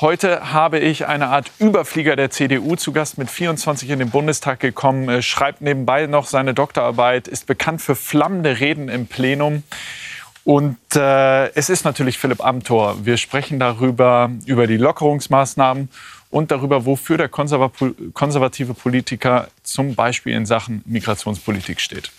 Heute habe ich eine Art Überflieger der CDU zu Gast mit 24 in den Bundestag gekommen, äh, schreibt nebenbei noch seine Doktorarbeit, ist bekannt für flammende Reden im Plenum. Und äh, es ist natürlich Philipp Amthor. Wir sprechen darüber, über die Lockerungsmaßnahmen und darüber, wofür der konservative Politiker zum Beispiel in Sachen Migrationspolitik steht.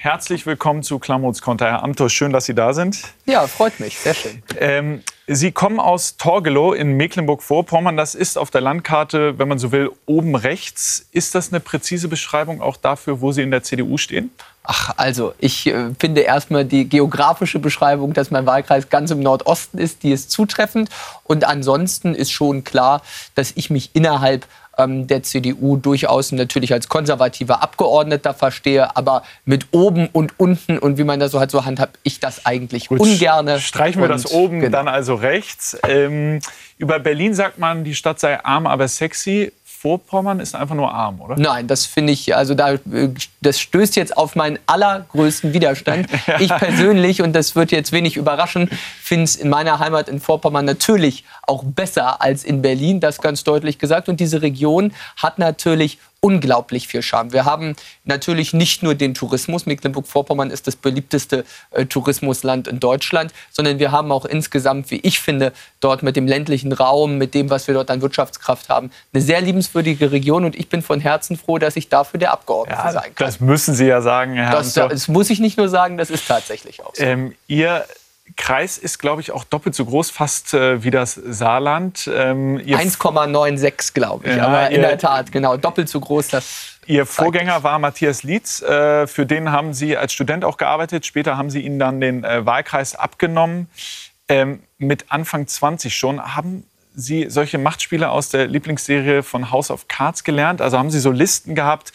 Herzlich willkommen zu Klamuts Konter. Herr Amthor, schön, dass Sie da sind. Ja, freut mich, sehr schön. Ähm, Sie kommen aus Torgelow in Mecklenburg-Vorpommern. Das ist auf der Landkarte, wenn man so will, oben rechts. Ist das eine präzise Beschreibung auch dafür, wo Sie in der CDU stehen? Ach, also ich äh, finde erstmal die geografische Beschreibung, dass mein Wahlkreis ganz im Nordosten ist, die ist zutreffend. Und ansonsten ist schon klar, dass ich mich innerhalb der CDU durchaus natürlich als konservativer Abgeordneter verstehe, aber mit oben und unten und wie man das so hat, so handhabt ich das eigentlich Gut, ungerne. Streichen wir das oben genau. dann also rechts. Ähm, über Berlin sagt man, die Stadt sei arm, aber sexy. Vorpommern ist einfach nur arm, oder? Nein, das finde ich, also da, das stößt jetzt auf meinen allergrößten Widerstand. ja. Ich persönlich, und das wird jetzt wenig überraschen, finde es in meiner Heimat in Vorpommern natürlich auch besser als in Berlin, das ganz deutlich gesagt. Und diese Region hat natürlich unglaublich viel Charme. Wir haben natürlich nicht nur den Tourismus, Mecklenburg-Vorpommern ist das beliebteste äh, Tourismusland in Deutschland, sondern wir haben auch insgesamt, wie ich finde, dort mit dem ländlichen Raum, mit dem, was wir dort an Wirtschaftskraft haben, eine sehr liebenswürdige Region und ich bin von Herzen froh, dass ich dafür der Abgeordnete ja, sein kann. Das müssen Sie ja sagen, Herr das, das muss ich nicht nur sagen, das ist tatsächlich auch so. Ähm, ihr Kreis ist, glaube ich, auch doppelt so groß, fast äh, wie das Saarland. Ähm, 1,96, glaube ich. Ja, aber in der Tat, genau, doppelt so groß. Das Ihr Vorgänger war Matthias Lietz. Äh, für den haben Sie als Student auch gearbeitet. Später haben Sie Ihnen dann den äh, Wahlkreis abgenommen. Ähm, mit Anfang 20 schon. Haben Sie solche Machtspiele aus der Lieblingsserie von House of Cards gelernt? Also haben Sie so Listen gehabt,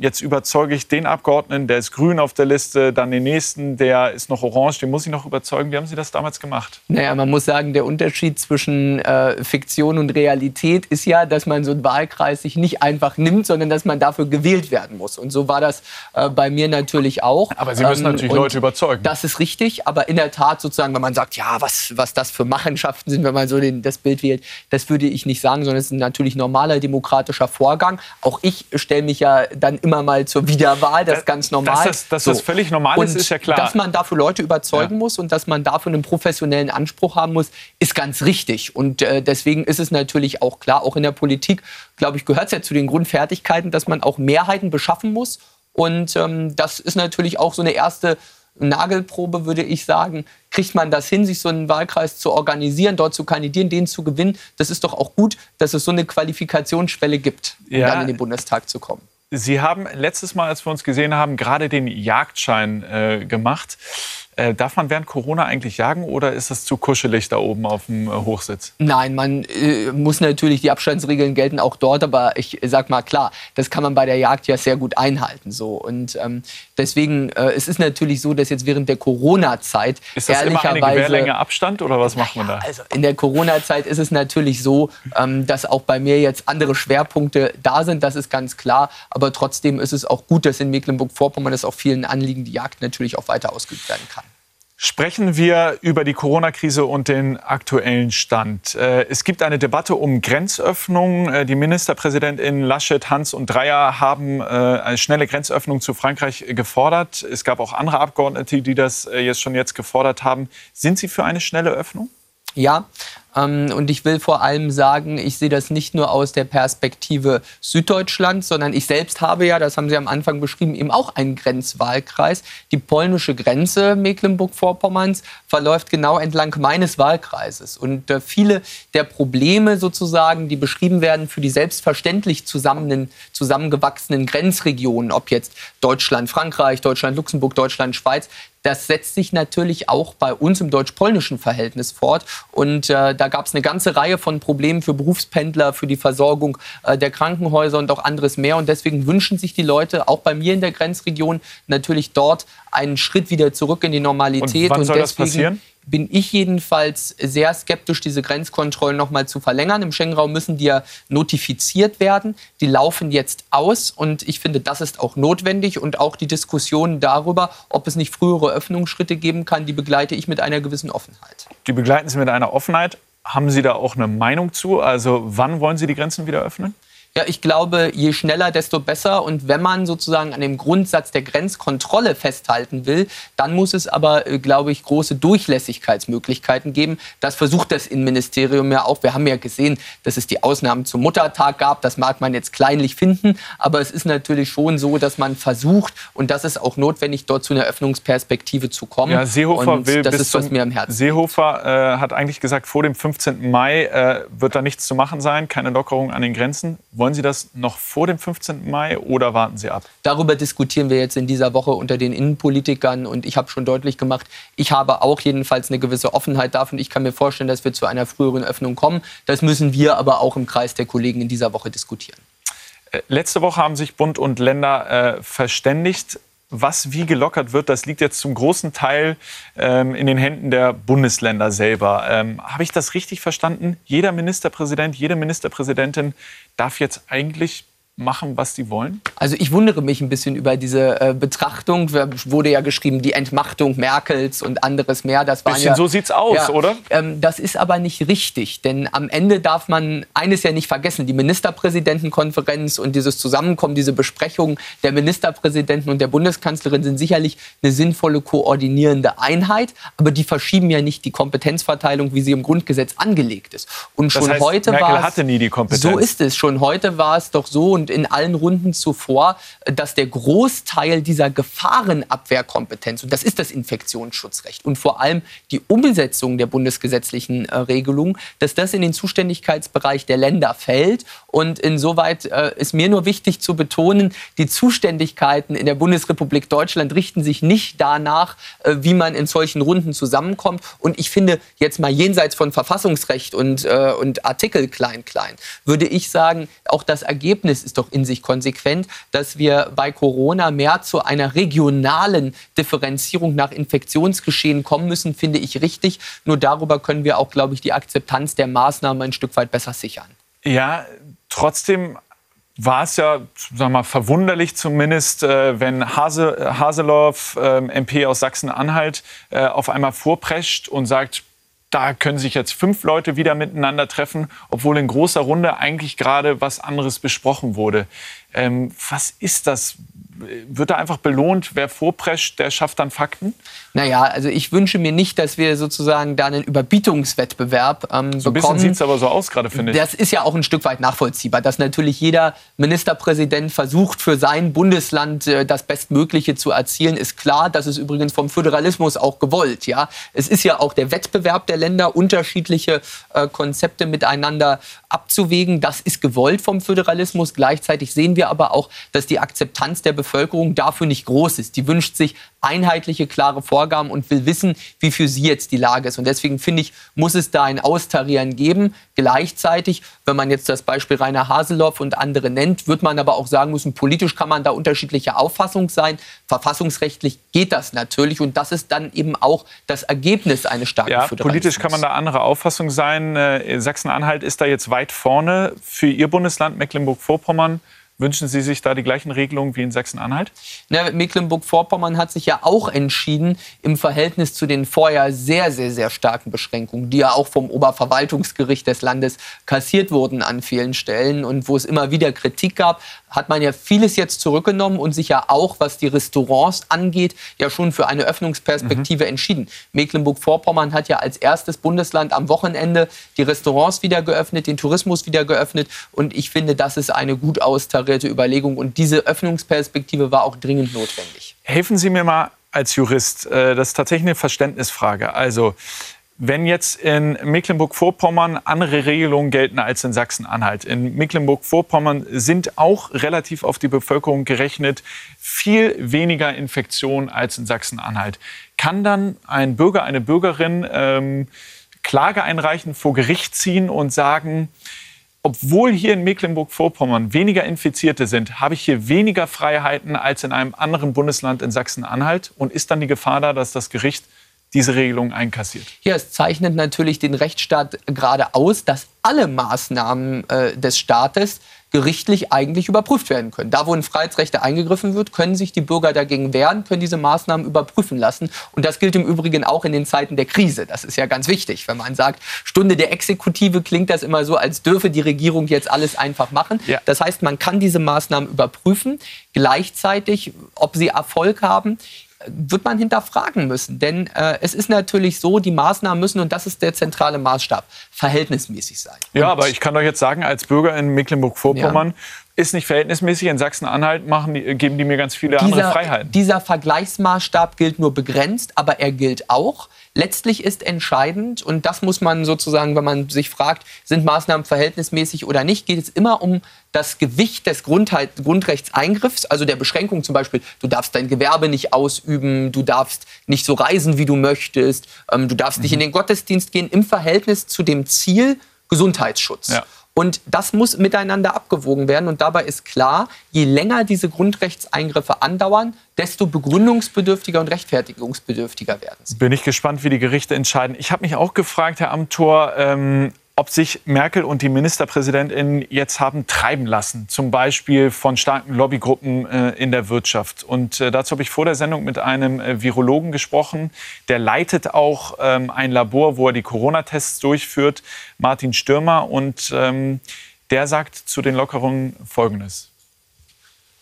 jetzt überzeuge ich den Abgeordneten, der ist grün auf der Liste, dann den nächsten, der ist noch orange, den muss ich noch überzeugen. Wie haben Sie das damals gemacht? Naja, man muss sagen, der Unterschied zwischen äh, Fiktion und Realität ist ja, dass man so einen Wahlkreis sich nicht einfach nimmt, sondern dass man dafür gewählt werden muss. Und so war das äh, bei mir natürlich auch. Aber Sie müssen ähm, natürlich Leute überzeugen. Das ist richtig, aber in der Tat sozusagen, wenn man sagt, ja, was, was das für Machenschaften sind, wenn man so den, das Bild wählt, das würde ich nicht sagen, sondern es ist ein natürlich normaler demokratischer Vorgang. Auch ich stelle mich ja dann immer mal zur Wiederwahl, das ist ganz normal. Dass das, dass so. das völlig normal ist, ist ja klar. Dass man dafür Leute überzeugen ja. muss und dass man dafür einen professionellen Anspruch haben muss, ist ganz richtig. Und äh, deswegen ist es natürlich auch klar, auch in der Politik, glaube ich, gehört es ja zu den Grundfertigkeiten, dass man auch Mehrheiten beschaffen muss. Und ähm, das ist natürlich auch so eine erste Nagelprobe, würde ich sagen. Kriegt man das hin, sich so einen Wahlkreis zu organisieren, dort zu kandidieren, den zu gewinnen? Das ist doch auch gut, dass es so eine Qualifikationsschwelle gibt, um ja. dann in den Bundestag zu kommen. Sie haben letztes Mal, als wir uns gesehen haben, gerade den Jagdschein äh, gemacht. Äh, darf man während Corona eigentlich jagen oder ist es zu kuschelig da oben auf dem äh, Hochsitz? Nein, man äh, muss natürlich, die Abstandsregeln gelten auch dort, aber ich sag mal klar, das kann man bei der Jagd ja sehr gut einhalten. So. Und ähm, deswegen, äh, es ist natürlich so, dass jetzt während der Corona-Zeit Ist das immer eine Gewährlänge Abstand oder was macht man da? Also in der Corona-Zeit ist es natürlich so, ähm, dass auch bei mir jetzt andere Schwerpunkte da sind, das ist ganz klar. Aber trotzdem ist es auch gut, dass in Mecklenburg-Vorpommern das auch vielen Anliegen die Jagd natürlich auch weiter ausgeübt werden kann. Sprechen wir über die Corona-Krise und den aktuellen Stand. Äh, es gibt eine Debatte um Grenzöffnungen. Äh, die Ministerpräsidentin Laschet, Hans und Dreyer haben äh, eine schnelle Grenzöffnung zu Frankreich gefordert. Es gab auch andere Abgeordnete, die das jetzt schon jetzt gefordert haben. Sind Sie für eine schnelle Öffnung? Ja, und ich will vor allem sagen, ich sehe das nicht nur aus der Perspektive Süddeutschlands, sondern ich selbst habe ja, das haben Sie am Anfang beschrieben, eben auch einen Grenzwahlkreis. Die polnische Grenze Mecklenburg-Vorpommerns verläuft genau entlang meines Wahlkreises. Und äh, viele der Probleme sozusagen, die beschrieben werden für die selbstverständlich zusammen, zusammengewachsenen Grenzregionen, ob jetzt Deutschland, Frankreich, Deutschland, Luxemburg, Deutschland, Schweiz, das setzt sich natürlich auch bei uns im deutsch-polnischen Verhältnis fort. Und äh, da gab es eine ganze Reihe von Problemen für Berufspendler, für die Versorgung äh, der Krankenhäuser und auch anderes mehr. Und deswegen wünschen sich die Leute, auch bei mir in der Grenzregion, natürlich dort einen Schritt wieder zurück in die Normalität. Und wann soll und deswegen, das passieren? bin ich jedenfalls sehr skeptisch, diese Grenzkontrollen noch mal zu verlängern. Im Schengen-Raum müssen die ja notifiziert werden. Die laufen jetzt aus und ich finde, das ist auch notwendig und auch die Diskussion darüber, ob es nicht frühere Öffnungsschritte geben kann, die begleite ich mit einer gewissen Offenheit. Die begleiten Sie mit einer Offenheit. Haben Sie da auch eine Meinung zu? Also wann wollen Sie die Grenzen wieder öffnen? Ja, ich glaube, je schneller, desto besser. Und wenn man sozusagen an dem Grundsatz der Grenzkontrolle festhalten will, dann muss es aber, äh, glaube ich, große Durchlässigkeitsmöglichkeiten geben. Das versucht das Innenministerium ja auch. Wir haben ja gesehen, dass es die Ausnahmen zum Muttertag gab. Das mag man jetzt kleinlich finden, aber es ist natürlich schon so, dass man versucht, und das ist auch notwendig, dort zu einer Öffnungsperspektive zu kommen. Ja, Seehofer und will das bis ist, was mir am Herzen Seehofer äh, hat eigentlich gesagt, vor dem 15. Mai äh, wird da nichts zu machen sein, keine Lockerung an den Grenzen. Wollen Sie das noch vor dem 15. Mai oder warten Sie ab? Darüber diskutieren wir jetzt in dieser Woche unter den Innenpolitikern. Und ich habe schon deutlich gemacht, ich habe auch jedenfalls eine gewisse Offenheit davon. Ich kann mir vorstellen, dass wir zu einer früheren Öffnung kommen. Das müssen wir aber auch im Kreis der Kollegen in dieser Woche diskutieren. Äh, letzte Woche haben sich Bund und Länder äh, verständigt was wie gelockert wird, das liegt jetzt zum großen Teil ähm, in den Händen der Bundesländer selber. Ähm, Habe ich das richtig verstanden? Jeder Ministerpräsident, jede Ministerpräsidentin darf jetzt eigentlich machen, was sie wollen? Also ich wundere mich ein bisschen über diese äh, Betrachtung. Wurde ja geschrieben, die Entmachtung Merkels und anderes mehr. Das war ja, so sieht's aus, ja, oder? Ähm, das ist aber nicht richtig, denn am Ende darf man eines ja nicht vergessen: Die Ministerpräsidentenkonferenz und dieses Zusammenkommen, diese Besprechungen der Ministerpräsidenten und der Bundeskanzlerin sind sicherlich eine sinnvolle koordinierende Einheit, aber die verschieben ja nicht die Kompetenzverteilung, wie sie im Grundgesetz angelegt ist. Und schon das heißt, heute Merkel war hatte nie die Kompetenz. So ist es. Schon heute war es doch so und in allen Runden zuvor, dass der Großteil dieser Gefahrenabwehrkompetenz, und das ist das Infektionsschutzrecht und vor allem die Umsetzung der bundesgesetzlichen äh, Regelungen, dass das in den Zuständigkeitsbereich der Länder fällt. Und insoweit äh, ist mir nur wichtig zu betonen, die Zuständigkeiten in der Bundesrepublik Deutschland richten sich nicht danach, äh, wie man in solchen Runden zusammenkommt. Und ich finde, jetzt mal jenseits von Verfassungsrecht und, äh, und Artikel klein, klein, würde ich sagen, auch das Ergebnis ist doch in sich konsequent, dass wir bei Corona mehr zu einer regionalen Differenzierung nach Infektionsgeschehen kommen müssen, finde ich richtig. Nur darüber können wir auch, glaube ich, die Akzeptanz der Maßnahmen ein Stück weit besser sichern. Ja, trotzdem war es ja, sagen mal, verwunderlich zumindest, äh, wenn Hase, Haseloff, MP aus Sachsen-Anhalt, äh, auf einmal vorprescht und sagt, da können sich jetzt fünf Leute wieder miteinander treffen, obwohl in großer Runde eigentlich gerade was anderes besprochen wurde. Ähm, was ist das? Wird da einfach belohnt, wer vorprescht, der schafft dann Fakten? Naja, also ich wünsche mir nicht, dass wir sozusagen da einen Überbietungswettbewerb ähm, so bekommen. So ein bisschen sieht es aber so aus gerade, finde ich. Das ist ja auch ein Stück weit nachvollziehbar, dass natürlich jeder Ministerpräsident versucht, für sein Bundesland äh, das Bestmögliche zu erzielen, ist klar. Das ist übrigens vom Föderalismus auch gewollt. Ja? Es ist ja auch der Wettbewerb der Länder, unterschiedliche äh, Konzepte miteinander abzuwägen. Das ist gewollt vom Föderalismus. Gleichzeitig sehen wir aber auch, dass die Akzeptanz der Bevölkerung Bevölkerung dafür nicht groß ist. Die wünscht sich einheitliche, klare Vorgaben und will wissen, wie für sie jetzt die Lage ist. Und deswegen finde ich, muss es da ein Austarieren geben. Gleichzeitig, wenn man jetzt das Beispiel Rainer Haseloff und andere nennt, wird man aber auch sagen müssen, politisch kann man da unterschiedlicher Auffassung sein. Verfassungsrechtlich geht das natürlich. Und das ist dann eben auch das Ergebnis eines starken ja, Politisch kann man da andere Auffassung sein. Äh, Sachsen-Anhalt ist da jetzt weit vorne. Für Ihr Bundesland Mecklenburg-Vorpommern Wünschen Sie sich da die gleichen Regelungen wie in Sachsen-Anhalt? Mecklenburg-Vorpommern hat sich ja auch entschieden, im Verhältnis zu den vorher sehr, sehr, sehr starken Beschränkungen, die ja auch vom Oberverwaltungsgericht des Landes kassiert wurden an vielen Stellen und wo es immer wieder Kritik gab, hat man ja vieles jetzt zurückgenommen und sich ja auch, was die Restaurants angeht, ja schon für eine Öffnungsperspektive mhm. entschieden. Mecklenburg-Vorpommern hat ja als erstes Bundesland am Wochenende die Restaurants wieder geöffnet, den Tourismus wieder geöffnet und ich finde, das ist eine gut austarierte Überlegung und diese Öffnungsperspektive war auch dringend notwendig. Helfen Sie mir mal als Jurist, äh, das ist tatsächlich eine Verständnisfrage. Also wenn jetzt in Mecklenburg-Vorpommern andere Regelungen gelten als in Sachsen-Anhalt. In Mecklenburg-Vorpommern sind auch relativ auf die Bevölkerung gerechnet viel weniger Infektionen als in Sachsen-Anhalt. Kann dann ein Bürger, eine Bürgerin ähm, Klage einreichen, vor Gericht ziehen und sagen, obwohl hier in Mecklenburg-Vorpommern weniger Infizierte sind, habe ich hier weniger Freiheiten als in einem anderen Bundesland in Sachsen-Anhalt? Und ist dann die Gefahr da, dass das Gericht diese Regelung einkassiert. Ja, es zeichnet natürlich den Rechtsstaat gerade aus, dass alle Maßnahmen äh, des Staates gerichtlich eigentlich überprüft werden können. Da, wo in Freiheitsrechte eingegriffen wird, können sich die Bürger dagegen wehren, können diese Maßnahmen überprüfen lassen. Und das gilt im Übrigen auch in den Zeiten der Krise. Das ist ja ganz wichtig. Wenn man sagt, Stunde der Exekutive, klingt das immer so, als dürfe die Regierung jetzt alles einfach machen. Ja. Das heißt, man kann diese Maßnahmen überprüfen. Gleichzeitig, ob sie Erfolg haben, wird man hinterfragen müssen. Denn äh, es ist natürlich so, die Maßnahmen müssen, und das ist der zentrale Maßstab, verhältnismäßig sein. Ja, und aber ich kann doch jetzt sagen, als Bürger in Mecklenburg-Vorpommern, ja. ist nicht verhältnismäßig. In Sachsen-Anhalt geben die mir ganz viele dieser, andere Freiheiten. Dieser Vergleichsmaßstab gilt nur begrenzt, aber er gilt auch. Letztlich ist entscheidend, und das muss man sozusagen, wenn man sich fragt, sind Maßnahmen verhältnismäßig oder nicht, geht es immer um das Gewicht des Grundrechtseingriffs, also der Beschränkung zum Beispiel, du darfst dein Gewerbe nicht ausüben, du darfst nicht so reisen, wie du möchtest, ähm, du darfst mhm. nicht in den Gottesdienst gehen, im Verhältnis zu dem Ziel Gesundheitsschutz. Ja. Und das muss miteinander abgewogen werden. Und dabei ist klar, je länger diese Grundrechtseingriffe andauern, desto begründungsbedürftiger und rechtfertigungsbedürftiger werden sie. Bin ich gespannt, wie die Gerichte entscheiden. Ich habe mich auch gefragt, Herr Amthor, ähm, ob sich Merkel und die Ministerpräsidentin jetzt haben treiben lassen, zum Beispiel von starken Lobbygruppen äh, in der Wirtschaft. Und äh, dazu habe ich vor der Sendung mit einem äh, Virologen gesprochen, der leitet auch ähm, ein Labor, wo er die Corona-Tests durchführt, Martin Stürmer. Und ähm, der sagt zu den Lockerungen Folgendes.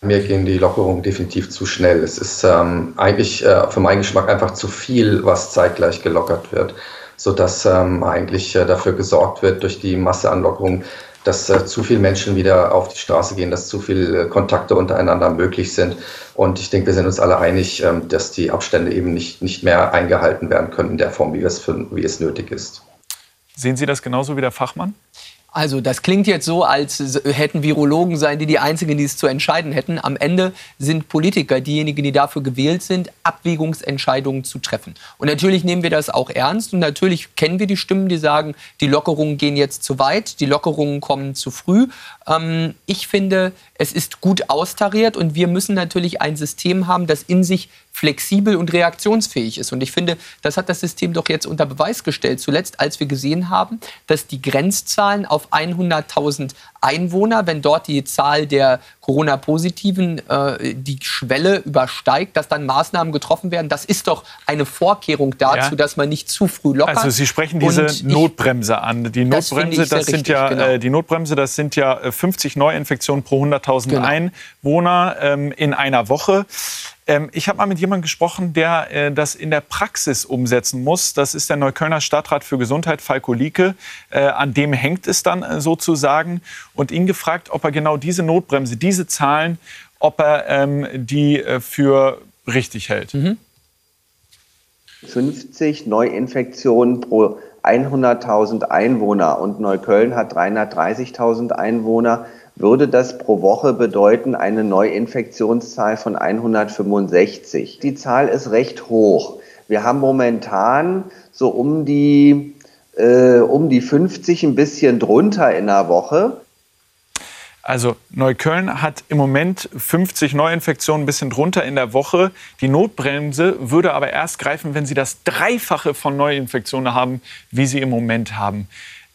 Mir gehen die Lockerungen definitiv zu schnell. Es ist ähm, eigentlich äh, für meinen Geschmack einfach zu viel, was zeitgleich gelockert wird sodass ähm, eigentlich äh, dafür gesorgt wird durch die Masseanlockerung, dass äh, zu viele Menschen wieder auf die Straße gehen, dass zu viele äh, Kontakte untereinander möglich sind. Und ich denke, wir sind uns alle einig, ähm, dass die Abstände eben nicht, nicht mehr eingehalten werden können in der Form, wie für, wie es nötig ist. Sehen Sie das genauso wie der Fachmann? Also das klingt jetzt so, als hätten Virologen sein, die die Einzigen, die es zu entscheiden hätten. Am Ende sind Politiker diejenigen, die dafür gewählt sind, Abwägungsentscheidungen zu treffen. Und natürlich nehmen wir das auch ernst und natürlich kennen wir die Stimmen, die sagen, die Lockerungen gehen jetzt zu weit, die Lockerungen kommen zu früh. Ähm, ich finde, es ist gut austariert und wir müssen natürlich ein System haben, das in sich flexibel und reaktionsfähig ist. Und ich finde, das hat das System doch jetzt unter Beweis gestellt. Zuletzt, als wir gesehen haben, dass die Grenzzahlen auf 100.000 Einwohner, wenn dort die Zahl der Corona-Positiven äh, die Schwelle übersteigt, dass dann Maßnahmen getroffen werden. Das ist doch eine Vorkehrung dazu, ja. dass man nicht zu früh lockert. Also Sie sprechen diese ich, Notbremse an. Die Notbremse, das, das sind richtig, ja genau. äh, die Notbremse, das sind ja 50 äh, Neuinfektionen pro 100.000 genau. Einwohner ähm, in einer Woche. Ähm, ich habe mal mit jemandem gesprochen, der äh, das in der Praxis umsetzen muss. Das ist der Neuköllner Stadtrat für Gesundheit, Falko Lieke. Äh, an dem hängt es dann äh, sozusagen. Und ihn gefragt, ob er genau diese Notbremse, diese Zahlen, ob er ähm, die äh, für richtig hält. Mhm. 50 Neuinfektionen pro 100.000 Einwohner und Neukölln hat 330.000 Einwohner würde das pro Woche bedeuten eine Neuinfektionszahl von 165. Die Zahl ist recht hoch. Wir haben momentan so um die, äh, um die 50, ein bisschen drunter in der Woche. Also Neukölln hat im Moment 50 Neuinfektionen, ein bisschen drunter in der Woche. Die Notbremse würde aber erst greifen, wenn Sie das Dreifache von Neuinfektionen haben, wie Sie im Moment haben.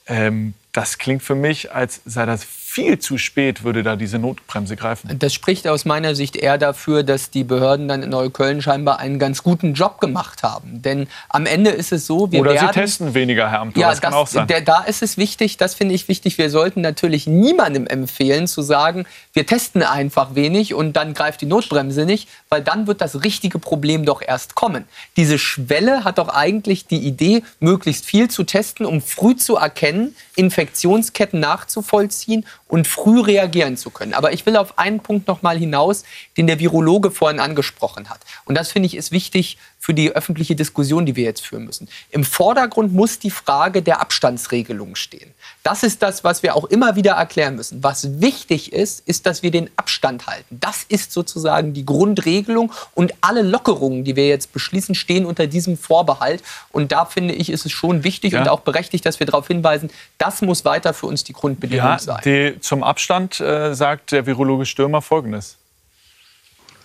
Ähm, das klingt für mich, als sei das viel zu spät würde da diese Notbremse greifen. Das spricht aus meiner Sicht eher dafür, dass die Behörden dann in Neukölln scheinbar einen ganz guten Job gemacht haben. Denn am Ende ist es so, wir Oder werden, sie testen weniger, Herr Amthor, ja, das, das kann auch sein. Der, da ist es wichtig, das finde ich wichtig, wir sollten natürlich niemandem empfehlen zu sagen, wir testen einfach wenig und dann greift die Notbremse nicht, weil dann wird das richtige Problem doch erst kommen. Diese Schwelle hat doch eigentlich die Idee, möglichst viel zu testen, um früh zu erkennen, Infektionsketten nachzuvollziehen und früh reagieren zu können. Aber ich will auf einen Punkt noch mal hinaus, den der Virologe vorhin angesprochen hat. Und das finde ich ist wichtig für die öffentliche Diskussion, die wir jetzt führen müssen. Im Vordergrund muss die Frage der Abstandsregelung stehen. Das ist das, was wir auch immer wieder erklären müssen. Was wichtig ist, ist, dass wir den Abstand halten. Das ist sozusagen die Grundregelung und alle Lockerungen, die wir jetzt beschließen, stehen unter diesem Vorbehalt. Und da finde ich, ist es schon wichtig ja. und auch berechtigt, dass wir darauf hinweisen, das muss weiter für uns die Grundbedingung ja, sein. Die, zum Abstand äh, sagt der Virologe Stürmer Folgendes.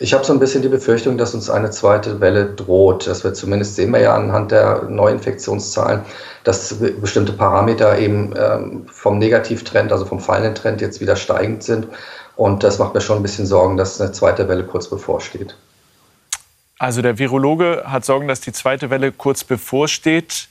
Ich habe so ein bisschen die Befürchtung, dass uns eine zweite Welle droht. Das wir zumindest sehen wir ja anhand der Neuinfektionszahlen, dass bestimmte Parameter eben ähm, vom Negativtrend, also vom fallenden Trend jetzt wieder steigend sind. Und das macht mir schon ein bisschen Sorgen, dass eine zweite Welle kurz bevorsteht. Also der Virologe hat Sorgen, dass die zweite Welle kurz bevorsteht.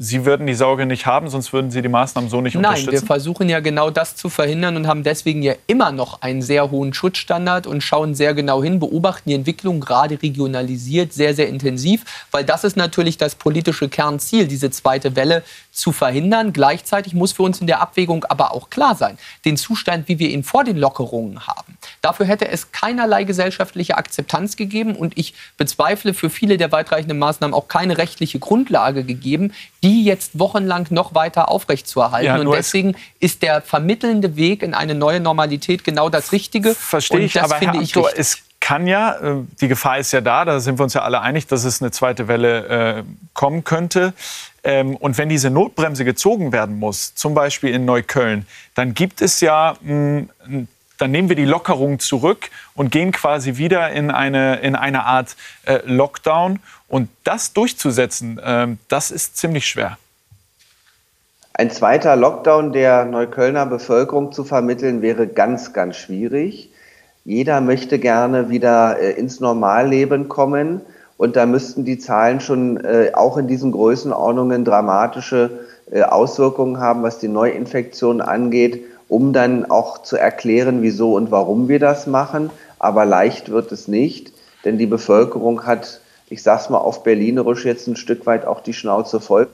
Sie würden die Sorge nicht haben, sonst würden Sie die Maßnahmen so nicht Nein, unterstützen? Nein, wir versuchen ja genau das zu verhindern und haben deswegen ja immer noch einen sehr hohen Schutzstandard und schauen sehr genau hin, beobachten die Entwicklung gerade regionalisiert sehr, sehr intensiv, weil das ist natürlich das politische Kernziel, diese zweite Welle zu verhindern. Gleichzeitig muss für uns in der Abwägung aber auch klar sein, den Zustand, wie wir ihn vor den Lockerungen haben, dafür hätte es keinerlei gesellschaftliche Akzeptanz gegeben und ich bezweifle für viele der weitreichenden Maßnahmen auch keine rechtliche Grundlage gegeben, die jetzt wochenlang noch weiter aufrechtzuerhalten. Ja, und deswegen ist der vermittelnde Weg in eine neue Normalität genau das Richtige. Verstehe ich, aber Herr ich Amthor, es kann ja, äh, die Gefahr ist ja da, da sind wir uns ja alle einig, dass es eine zweite Welle äh, kommen könnte. Ähm, und wenn diese Notbremse gezogen werden muss, zum Beispiel in Neukölln, dann gibt es ja mh, dann nehmen wir die Lockerung zurück und gehen quasi wieder in eine, in eine Art äh, Lockdown. Und das durchzusetzen, äh, das ist ziemlich schwer. Ein zweiter Lockdown der Neuköllner Bevölkerung zu vermitteln, wäre ganz, ganz schwierig. Jeder möchte gerne wieder äh, ins Normalleben kommen. Und da müssten die Zahlen schon äh, auch in diesen Größenordnungen dramatische äh, Auswirkungen haben, was die Neuinfektion angeht um dann auch zu erklären, wieso und warum wir das machen. Aber leicht wird es nicht, denn die Bevölkerung hat, ich sag's mal auf Berlinerisch, jetzt ein Stück weit auch die Schnauze voll.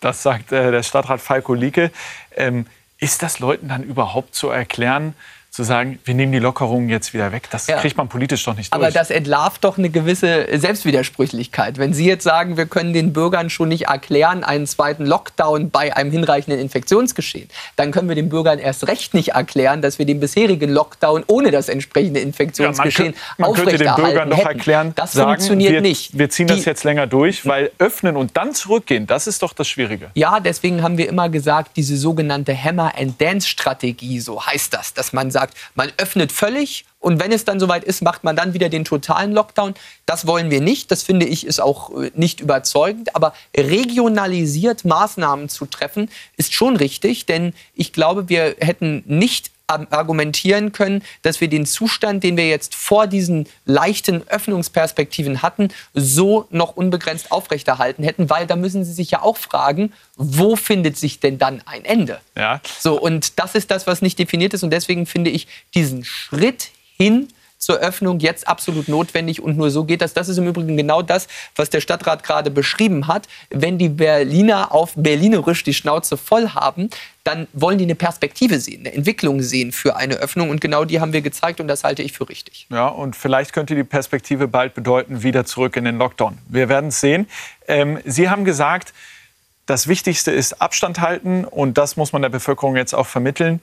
Das sagt äh, der Stadtrat Falko Lieke. Ähm, ist das Leuten dann überhaupt zu erklären, zu sagen, wir nehmen die Lockerungen jetzt wieder weg. Das ja. kriegt man politisch doch nicht durch. Aber das entlarvt doch eine gewisse Selbstwidersprüchlichkeit. Wenn Sie jetzt sagen, wir können den Bürgern schon nicht erklären, einen zweiten Lockdown bei einem hinreichenden Infektionsgeschehen, dann können wir den Bürgern erst recht nicht erklären, dass wir den bisherigen Lockdown ohne das entsprechende Infektionsgeschehen ja, man, man könnte den Bürgern doch erklären, das sagen, funktioniert wir, nicht. Wir ziehen die, das jetzt länger durch, weil öffnen und dann zurückgehen, das ist doch das Schwierige. Ja, deswegen haben wir immer gesagt, diese sogenannte Hammer-and-Dance-Strategie, so heißt das, dass man sagt, sagt, man öffnet völlig und wenn es dann soweit ist, macht man dann wieder den totalen Lockdown. Das wollen wir nicht. Das finde ich ist auch äh, nicht überzeugend. Aber regionalisiert Maßnahmen zu treffen, ist schon richtig. Denn ich glaube, wir hätten nicht argumentieren können, dass wir den Zustand, den wir jetzt vor diesen leichten Öffnungsperspektiven hatten, so noch unbegrenzt aufrechterhalten hätten, weil da müssen Sie sich ja auch fragen, wo findet sich denn dann ein Ende? Ja. So, und das ist das, was nicht definiert ist. Und deswegen finde ich diesen Schritt hin zur Öffnung jetzt absolut notwendig und nur so geht das. Das ist im Übrigen genau das, was der Stadtrat gerade beschrieben hat. Wenn die Berliner auf Berlinerisch die Schnauze voll haben, dann wollen die eine Perspektive sehen, eine Entwicklung sehen für eine Öffnung. Und genau die haben wir gezeigt und das halte ich für richtig. Ja, und vielleicht könnte die Perspektive bald bedeuten, wieder zurück in den Lockdown. Wir werden es sehen. Ähm, Sie haben gesagt, das Wichtigste ist Abstand halten und das muss man der Bevölkerung jetzt auch vermitteln.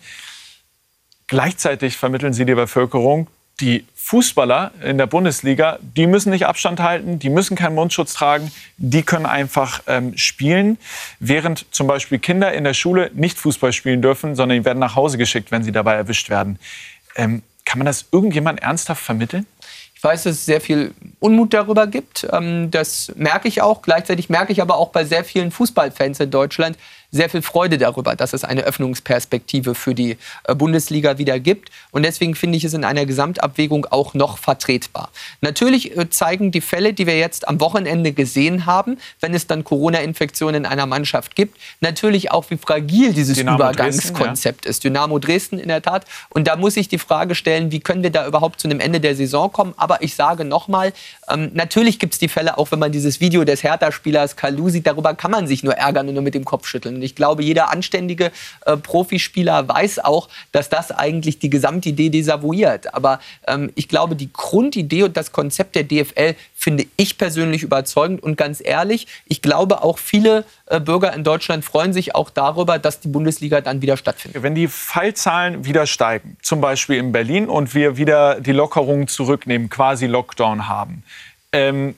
Gleichzeitig vermitteln Sie der Bevölkerung, die Fußballer in der Bundesliga, die müssen nicht Abstand halten, die müssen keinen Mundschutz tragen, die können einfach ähm, spielen, während zum Beispiel Kinder in der Schule nicht Fußball spielen dürfen, sondern die werden nach Hause geschickt, wenn sie dabei erwischt werden. Ähm, kann man das irgendjemand ernsthaft vermitteln? Ich weiß, dass es sehr viel Unmut darüber gibt. Ähm, das merke ich auch. Gleichzeitig merke ich aber auch bei sehr vielen Fußballfans in Deutschland, sehr viel Freude darüber, dass es eine Öffnungsperspektive für die äh, Bundesliga wieder gibt. Und deswegen finde ich es in einer Gesamtabwägung auch noch vertretbar. Natürlich äh, zeigen die Fälle, die wir jetzt am Wochenende gesehen haben, wenn es dann Corona-Infektionen in einer Mannschaft gibt, natürlich auch, wie fragil dieses Dynamo Übergangskonzept Dresden, ja. ist. Dynamo Dresden in der Tat. Und da muss ich die Frage stellen, wie können wir da überhaupt zu einem Ende der Saison kommen? Aber ich sage nochmal, ähm, natürlich gibt es die Fälle, auch wenn man dieses Video des Hertha-Spielers Kalu sieht, darüber kann man sich nur ärgern und nur mit dem Kopf schütteln. Und ich glaube, jeder anständige äh, Profispieler weiß auch, dass das eigentlich die Gesamtidee desavouiert. Aber ähm, ich glaube, die Grundidee und das Konzept der DFL finde ich persönlich überzeugend. Und ganz ehrlich, ich glaube auch viele äh, Bürger in Deutschland freuen sich auch darüber, dass die Bundesliga dann wieder stattfindet. Wenn die Fallzahlen wieder steigen, zum Beispiel in Berlin, und wir wieder die Lockerungen zurücknehmen, quasi Lockdown haben, ähm,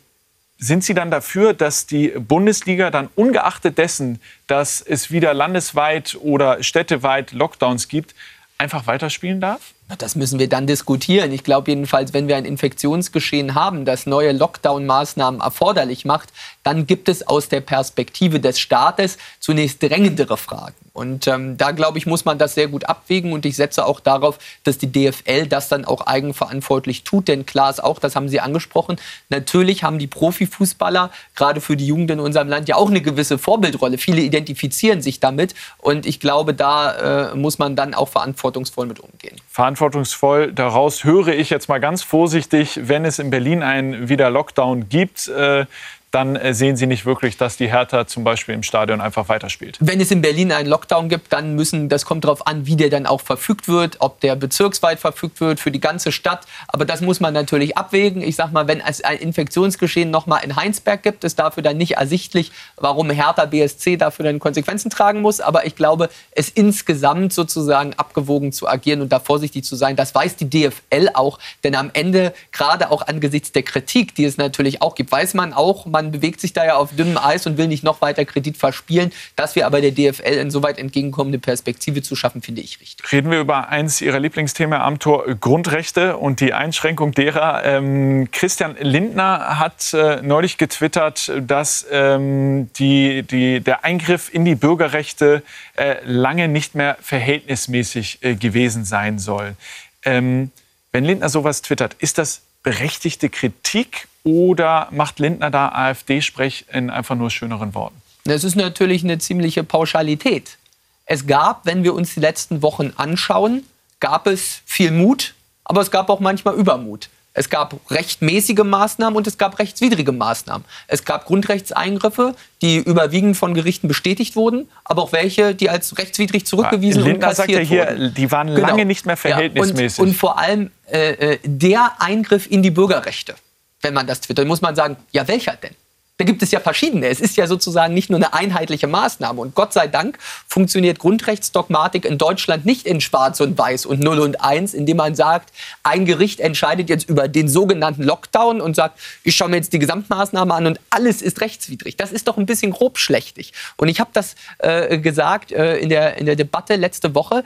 sind Sie dann dafür, dass die Bundesliga dann ungeachtet dessen, dass es wieder landesweit oder städteweit Lockdowns gibt, einfach weiterspielen darf? Das müssen wir dann diskutieren. Ich glaube jedenfalls, wenn wir ein Infektionsgeschehen haben, das neue Lockdown-Maßnahmen erforderlich macht, dann gibt es aus der Perspektive des Staates zunächst drängendere Fragen. Und ähm, da, glaube ich, muss man das sehr gut abwägen. Und ich setze auch darauf, dass die DFL das dann auch eigenverantwortlich tut. Denn klar ist auch, das haben Sie angesprochen, natürlich haben die Profifußballer, gerade für die Jugend in unserem Land, ja auch eine gewisse Vorbildrolle. Viele identifizieren sich damit. Und ich glaube, da äh, muss man dann auch verantwortungsvoll mit umgehen. Verantwortungsvoll, daraus höre ich jetzt mal ganz vorsichtig, wenn es in Berlin einen wieder Lockdown gibt, äh, dann äh, sehen Sie nicht wirklich, dass die Hertha zum Beispiel im Stadion einfach weiterspielt. Wenn es in Berlin einen Lockdown gibt, dann müssen, das kommt darauf an, wie der dann auch verfügt wird, ob der bezirksweit verfügt wird für die ganze Stadt. Aber das muss man natürlich abwägen. Ich sage mal, wenn es ein Infektionsgeschehen nochmal in Heinsberg gibt, ist dafür dann nicht ersichtlich, warum Hertha BSC dafür dann Konsequenzen tragen muss. Aber ich glaube, es insgesamt sozusagen abgewogen zu agieren und da vorsichtig zu sein, das weiß die DFL auch. Denn am Ende, gerade auch angesichts der Kritik, die es natürlich auch gibt, weiß man auch, man man bewegt sich da ja auf dünnem Eis und will nicht noch weiter Kredit verspielen. Dass wir aber der DFL insoweit entgegenkommende Perspektive zu schaffen, finde ich richtig. Reden wir über eins Ihrer Lieblingsthemen am Tor, Grundrechte und die Einschränkung derer. Ähm, Christian Lindner hat äh, neulich getwittert, dass ähm, die, die, der Eingriff in die Bürgerrechte äh, lange nicht mehr verhältnismäßig äh, gewesen sein soll. Ähm, wenn Lindner sowas twittert, ist das berechtigte Kritik oder macht Lindner da AfD-Sprech in einfach nur schöneren Worten? Das ist natürlich eine ziemliche Pauschalität. Es gab, wenn wir uns die letzten Wochen anschauen, gab es viel Mut, aber es gab auch manchmal Übermut. Es gab rechtmäßige Maßnahmen und es gab rechtswidrige Maßnahmen. Es gab Grundrechtseingriffe, die überwiegend von Gerichten bestätigt wurden, aber auch welche, die als rechtswidrig zurückgewiesen ja, und kassiert sagt ja hier, wurden. Die waren genau. lange nicht mehr verhältnismäßig. Ja, und, und, vor allem äh, äh, der Eingriff in die Bürgerrechte, wenn man das twittert, muss man sagen, ja welcher denn? Da gibt es ja verschiedene. Es ist ja sozusagen nicht nur eine einheitliche Maßnahme. Und Gott sei Dank funktioniert Grundrechtsdogmatik in Deutschland nicht in Schwarz und Weiß und Null und Eins, indem man sagt, ein Gericht entscheidet jetzt über den sogenannten Lockdown und sagt, ich schaue mir jetzt die Gesamtmaßnahme an und alles ist rechtswidrig. Das ist doch ein bisschen grobschlächtig. Und ich habe das äh, gesagt äh, in, der, in der Debatte letzte Woche.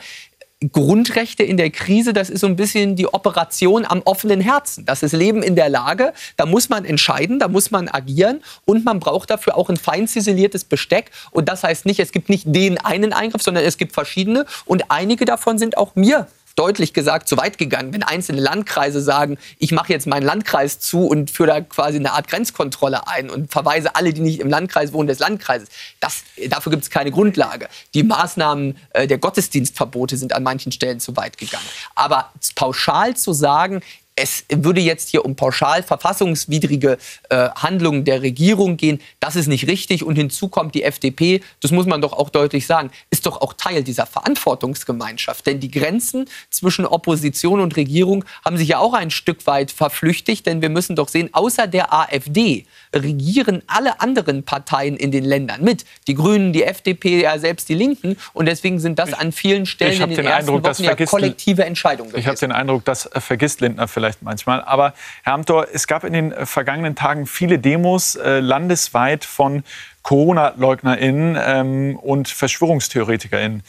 Grundrechte in der Krise, das ist so ein bisschen die Operation am offenen Herzen. Das ist Leben in der Lage. Da muss man entscheiden, da muss man agieren und man braucht dafür auch ein fein ziseliertes Besteck. Und das heißt nicht, es gibt nicht den einen Eingriff, sondern es gibt verschiedene. Und einige davon sind auch mir deutlich gesagt zu weit gegangen. Wenn einzelne Landkreise sagen, ich mache jetzt meinen Landkreis zu und führe da quasi eine Art Grenzkontrolle ein und verweise alle, die nicht im Landkreis wohnen, des Landkreises. Das, dafür gibt es keine Grundlage. Die Maßnahmen äh, der Gottesdienstverbote sind an manchen Stellen zu weit gegangen. Aber pauschal zu sagen, es würde jetzt hier um pauschal verfassungswidrige äh, Handlungen der Regierung gehen. Das ist nicht richtig. Und hinzu kommt die FDP, das muss man doch auch deutlich sagen, ist doch auch Teil dieser Verantwortungsgemeinschaft. Denn die Grenzen zwischen Opposition und Regierung haben sich ja auch ein Stück weit verflüchtigt. Denn wir müssen doch sehen, außer der AfD regieren alle anderen Parteien in den Ländern mit. Die Grünen, die FDP, ja selbst die Linken. Und deswegen sind das an vielen Stellen in den, den ersten Eindruck, Wochen ja kollektive Entscheidungen. Ich habe den Eindruck, das vergisst Lindner vielleicht vielleicht manchmal. Aber Herr Amthor, es gab in den äh, vergangenen Tagen viele Demos äh, landesweit von Corona-LeugnerInnen ähm, und VerschwörungstheoretikerInnen.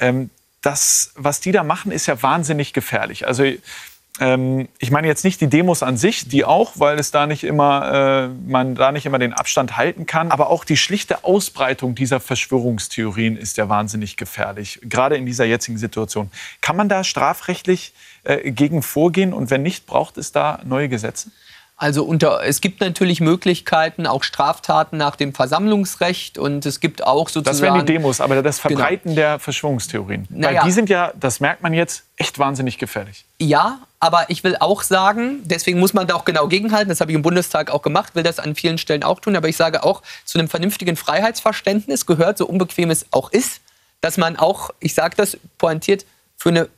Ähm, das, was die da machen, ist ja wahnsinnig gefährlich. Also ähm, ich meine jetzt nicht die Demos an sich, die auch, weil es da nicht immer, äh, man da nicht immer den Abstand halten kann, aber auch die schlichte Ausbreitung dieser Verschwörungstheorien ist ja wahnsinnig gefährlich, gerade in dieser jetzigen Situation. Kann man da strafrechtlich äh, gegen vorgehen und wenn nicht, braucht es da neue Gesetze? Also unter, es gibt natürlich Möglichkeiten, auch Straftaten nach dem Versammlungsrecht und es gibt auch sozusagen... Das wären die Demos, aber das genau. Verbreiten genau. der Verschwörungstheorien. Naja. Weil die sind ja, das merkt man jetzt, echt wahnsinnig gefährlich. Ja, aber ich will auch sagen, deswegen muss man da auch genau gegenhalten, das habe ich im Bundestag auch gemacht, will das an vielen Stellen auch tun, aber ich sage auch, zu einem vernünftigen Freiheitsverständnis gehört, so unbequem es auch ist, dass man auch, ich sage das pointiert, für eine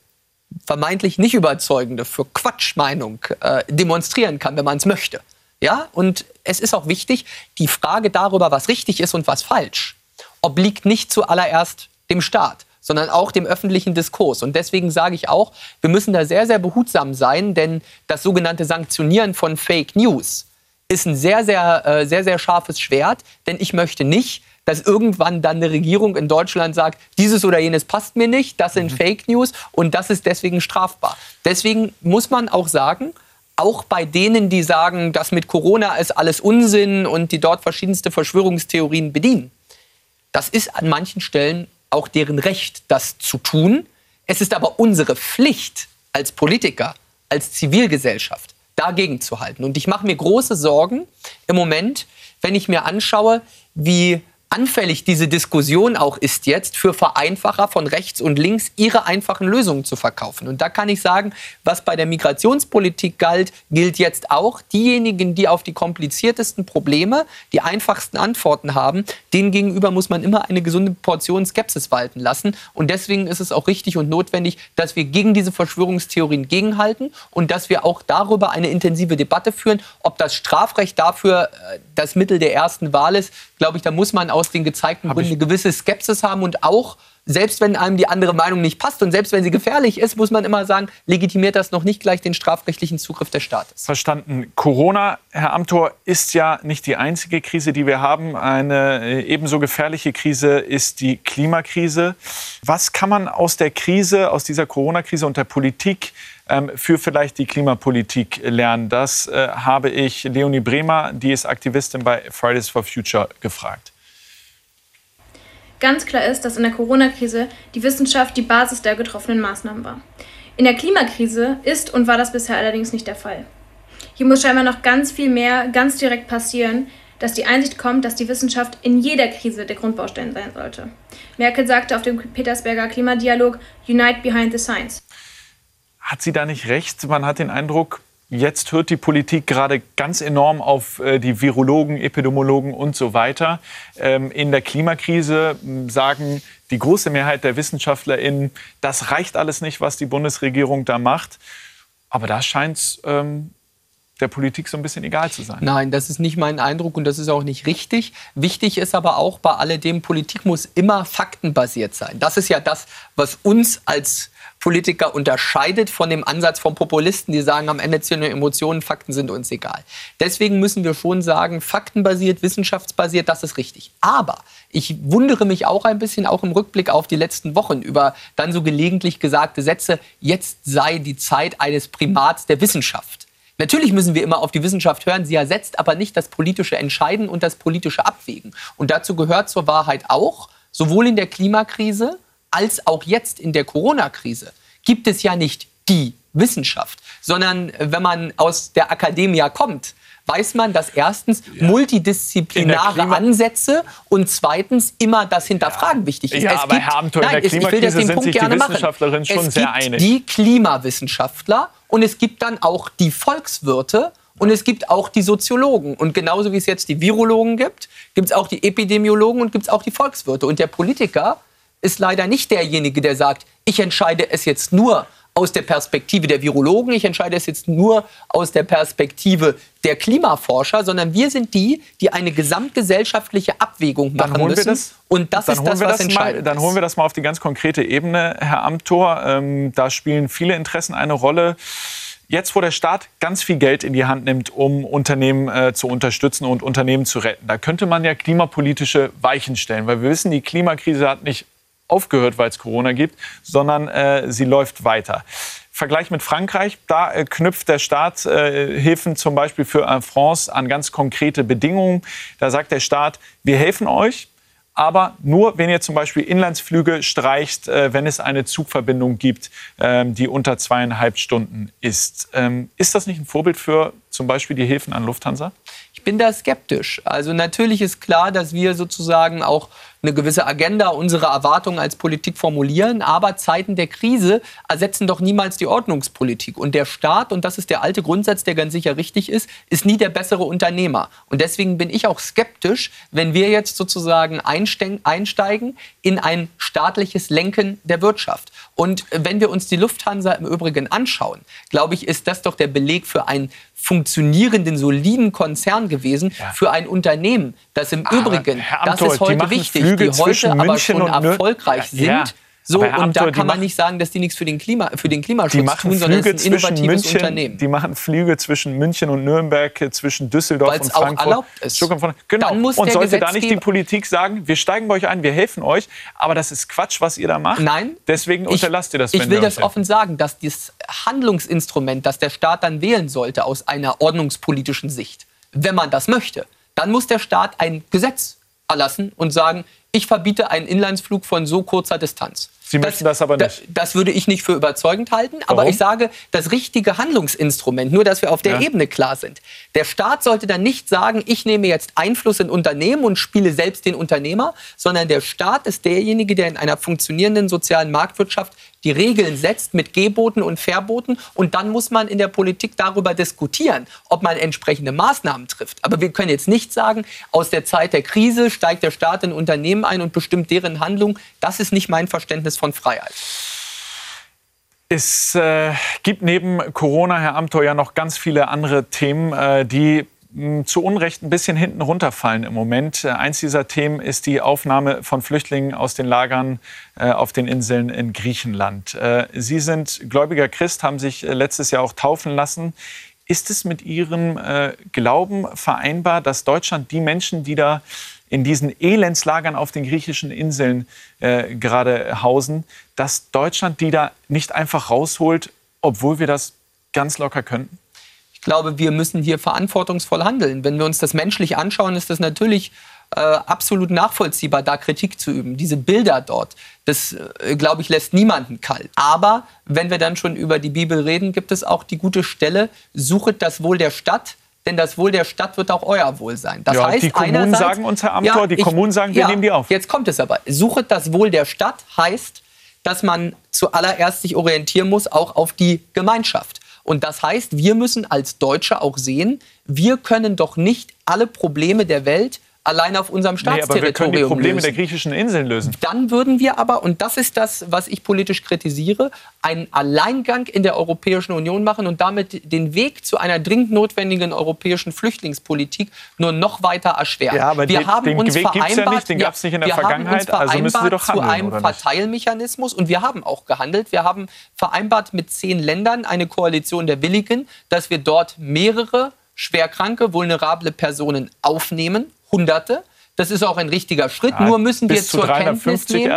vermeintlich nicht überzeugende, für Quatschmeinung äh, demonstrieren kann, wenn man es möchte. Ja, und es ist auch wichtig, die Frage darüber, was richtig ist und was falsch, obliegt nicht zuallererst dem Staat, sondern auch dem öffentlichen Diskurs. Und deswegen sage ich auch, wir müssen da sehr, sehr behutsam sein, denn das sogenannte Sanktionieren von Fake News ist ein sehr, sehr, äh, sehr, sehr scharfes Schwert, denn ich möchte nicht, dass irgendwann dann eine Regierung in Deutschland sagt, dieses oder jenes passt mir nicht, das sind mhm. Fake News und das ist deswegen strafbar. Deswegen muss man auch sagen, auch bei denen, die sagen, das mit Corona ist alles Unsinn und die dort verschiedenste Verschwörungstheorien bedienen. Das ist an manchen Stellen auch deren Recht, das zu tun. Es ist aber unsere Pflicht als Politiker, als Zivilgesellschaft, dagegen zu halten. Und ich mache mir große Sorgen im Moment, wenn ich mir anschaue, wie anfällig diese Diskussion auch ist jetzt für Vereinfacher von rechts und links, ihre einfachen Lösungen zu verkaufen. Und da kann ich sagen, was bei der Migrationspolitik galt, gilt jetzt auch. Diejenigen, die auf die kompliziertesten Probleme die einfachsten Antworten haben, denen gegenüber muss man immer eine gesunde Portion Skepsis walten lassen. Und deswegen ist es auch richtig und notwendig, dass wir gegen diese Verschwörungstheorien gegenhalten und dass wir auch darüber eine intensive Debatte führen, ob das Strafrecht dafür äh, das Mittel der ersten Wahl ist. Glaube ich, da muss man aus den gezeigten Gründen eine gewisse Skepsis haben und auch selbst wenn einem die andere Meinung nicht passt und selbst wenn sie gefährlich ist, muss man immer sagen, legitimiert das noch nicht gleich den strafrechtlichen Zugriff des Staates. Verstanden. Corona, Herr Amthor, ist ja nicht die einzige Krise, die wir haben. Eine äh, ebenso gefährliche Krise ist die Klimakrise. Was kann man aus der Krise, aus dieser Corona-Krise und der Politik ähm, für vielleicht die Klimapolitik lernen? Das äh, habe ich Leonie Bremer, die ist Aktivistin bei Fridays for Future, gefragt. Ganz klar ist, dass in der Corona-Krise die Wissenschaft die Basis der getroffenen Maßnahmen war. In der Klimakrise ist und war das bisher allerdings nicht der Fall. Hier muss scheinbar noch ganz viel mehr ganz direkt passieren, dass die Einsicht kommt, dass die Wissenschaft in jeder Krise der Grundbaustein sein sollte. Merkel sagte auf dem Petersberger Klimadialog Unite Behind the Science. Hat sie da nicht recht? Man hat den Eindruck, Jetzt hört die Politik gerade ganz enorm auf äh, die Virologen, Epidemiologen und so weiter. Ähm, in der Klimakrise sagen die große Mehrheit der WissenschaftlerInnen, das reicht alles nicht, was die Bundesregierung da macht. Aber da scheint es ähm, der Politik so ein bisschen egal zu sein. Nein, das ist nicht mein Eindruck und das ist auch nicht richtig. Wichtig ist aber auch bei alledem, Politik muss immer faktenbasiert sein. Das ist ja das, was uns als Politiker unterscheidet von dem Ansatz von Populisten, die sagen, am Ende zählen nur Emotionen, Fakten sind uns egal. Deswegen müssen wir schon sagen, faktenbasiert, wissenschaftsbasiert, das ist richtig. Aber ich wundere mich auch ein bisschen, auch im Rückblick auf die letzten Wochen, über dann so gelegentlich gesagte Sätze, jetzt sei die Zeit eines Primats der Wissenschaft. Natürlich müssen wir immer auf die Wissenschaft hören, sie ersetzt aber nicht das politische Entscheiden und das politische Abwägen. Und dazu gehört zur Wahrheit auch, sowohl in der Klimakrise als auch jetzt in der Corona-Krise gibt es ja nicht die Wissenschaft, sondern äh, wenn man aus der Akademie kommt, weiß man, dass erstens ja. multidisziplinare Ansätze und zweitens immer das Hinterfragen ja. wichtig ist. Ja, es aber gibt, Herr Amthor, nein, in der Klimakrise sind Punkt sich die Wissenschaftlerinnen schon es sehr einig. Es gibt die Klimawissenschaftler und es gibt dann auch die Volkswirte und es gibt auch die Soziologen. Und genauso wie es jetzt die Virologen gibt, gibt es auch die Epidemiologen und gibt es auch die Volkswirte. Und der Politiker ist leider nicht derjenige, der sagt, ich entscheide es jetzt nur aus der Perspektive der Virologen, ich entscheide es jetzt nur aus der Perspektive der Klimaforscher, sondern wir sind die, die eine gesamtgesellschaftliche Abwägung machen dann holen müssen. Wir das, und das ist das, was das mal, Dann holen wir das mal auf die ganz konkrete Ebene, Herr Amthor. Ähm, da spielen viele Interessen eine Rolle. Jetzt, wo der Staat ganz viel Geld in die Hand nimmt, um Unternehmen äh, zu unterstützen und Unternehmen zu retten, da könnte man ja klimapolitische Weichen stellen, weil wir wissen, die Klimakrise hat nicht aufgehört, weil es Corona gibt, sondern äh, sie läuft weiter. Vergleich mit Frankreich, da äh, knüpft der Staat äh, Hilfen zum Beispiel für Air France an ganz konkrete Bedingungen. Da sagt der Staat, wir helfen euch, aber nur, wenn ihr zum Beispiel Inlandsflüge streicht, äh, wenn es eine Zugverbindung gibt, ähm, die unter zweieinhalb Stunden ist. Ähm, ist das nicht ein Vorbild für zum Beispiel die Hilfen an Lufthansa? Ich bin da skeptisch. Also natürlich ist klar, dass wir sozusagen auch eine gewisse Agenda, unsere Erwartungen als Politik formulieren, aber Zeiten der Krise ersetzen doch niemals die Ordnungspolitik. Und der Staat, und das ist der alte Grundsatz, der ganz sicher richtig ist, ist nie der bessere Unternehmer. Und deswegen bin ich auch skeptisch, wenn wir jetzt sozusagen einsteigen in ein staatliches Lenken der Wirtschaft. Und wenn wir uns die Lufthansa im Übrigen anschauen, glaube ich, ist das doch der Beleg für einen funktionierenden, soliden Konzern gewesen, ja. für ein Unternehmen, das im aber Übrigen, Amthor, das ist heute wichtig, Flüge die heute aber schon erfolgreich sind. So, und Amthor, da kann man nicht sagen, dass die nichts für den, Klima, für den Klimaschutz tun, sondern es ist ein innovatives München, Unternehmen. Die machen Flüge zwischen München und Nürnberg, äh, zwischen Düsseldorf Weil's und Frankfurt. Auch erlaubt ist. Genau. und sollte da nicht die Politik sagen, wir steigen bei euch ein, wir helfen euch, aber das ist Quatsch, was ihr da macht. Nein. Deswegen ich, unterlasst ihr das. Ich will das offen sagen, dass das Handlungsinstrument, das der Staat dann wählen sollte aus einer ordnungspolitischen Sicht, wenn man das möchte, dann muss der Staat ein Gesetz erlassen und sagen, ich verbiete einen Inlandsflug von so kurzer Distanz. Sie möchten das, das aber nicht. Das, würde ich nicht für überzeugend halten. Warum? Aber ich sage, das richtige Handlungsinstrument, nur dass wir auf der ja. Ebene klar sind. Der Staat sollte dann nicht sagen, ich nehme jetzt Einfluss in Unternehmen und spiele selbst den Unternehmer, sondern der Staat ist derjenige, der in einer funktionierenden sozialen Marktwirtschaft die Regeln setzt mit Geboten und Verboten. Und dann muss man in der Politik darüber diskutieren, ob man entsprechende Maßnahmen trifft. Aber wir können jetzt nicht sagen, aus der Zeit der Krise steigt der Staat in Unternehmen ein und bestimmt deren Handlung. Das ist nicht mein Verständnis von Freiheit. Es äh, gibt neben Corona, Herr Amthor, ja noch ganz viele andere Themen, äh, die zu Unrecht ein bisschen hinten runterfallen im Moment. Äh, eins dieser Themen ist die Aufnahme von Flüchtlingen aus den Lagern äh, auf den Inseln in Griechenland. Äh, Sie sind gläubiger Christ, haben sich letztes Jahr auch taufen lassen. Ist es mit Ihrem Glauben vereinbar, dass Deutschland die Menschen, die da in diesen Elendslagern auf den griechischen Inseln gerade hausen, dass Deutschland die da nicht einfach rausholt, obwohl wir das ganz locker könnten? Glaube, wir müssen hier verantwortungsvoll handeln. Wenn wir uns das menschlich anschauen, ist das natürlich äh, absolut nachvollziehbar, da Kritik zu üben. Diese Bilder dort, das, äh, glaube ich, lässt niemanden kalt. Aber wenn wir dann schon über die Bibel reden, gibt es auch die gute Stelle, suchet das Wohl der Stadt, denn das Wohl der Stadt wird auch euer Wohl sein. Das ja, heißt, die Kommunen sagen uns, Herr Amthor, ja, die Kommunen sagen, wir ja, nehmen die auf. Jetzt kommt es aber. Suchet das Wohl der Stadt heißt, dass man zuallererst sich orientieren muss, auch auf die Gemeinschaft. Und das heißt, wir müssen als Deutsche auch sehen, wir können doch nicht alle Probleme der Welt allein auf unserem Staatsterritorium nee, aber wir können die Probleme lösen. der griechischen Inseln lösen. Dann würden wir aber, und das ist das, was ich politisch kritisiere, einen Alleingang in der Europäischen Union machen und damit den Weg zu einer dringend notwendigen europäischen Flüchtlingspolitik nur noch weiter erschweren. Ja, aber wir den, haben den uns Weg vereinbart, ja nicht, den gab es nicht in der Vergangenheit, also müssen wir doch handeln, zu einem Verteilmechanismus und wir haben auch gehandelt. Wir haben vereinbart mit zehn Ländern eine Koalition der Willigen, dass wir dort mehrere schwerkranke, vulnerable Personen aufnehmen Hunderte. Das ist auch ein richtiger Schritt. Ja, Nur müssen wir zur Kenntnis nehmen,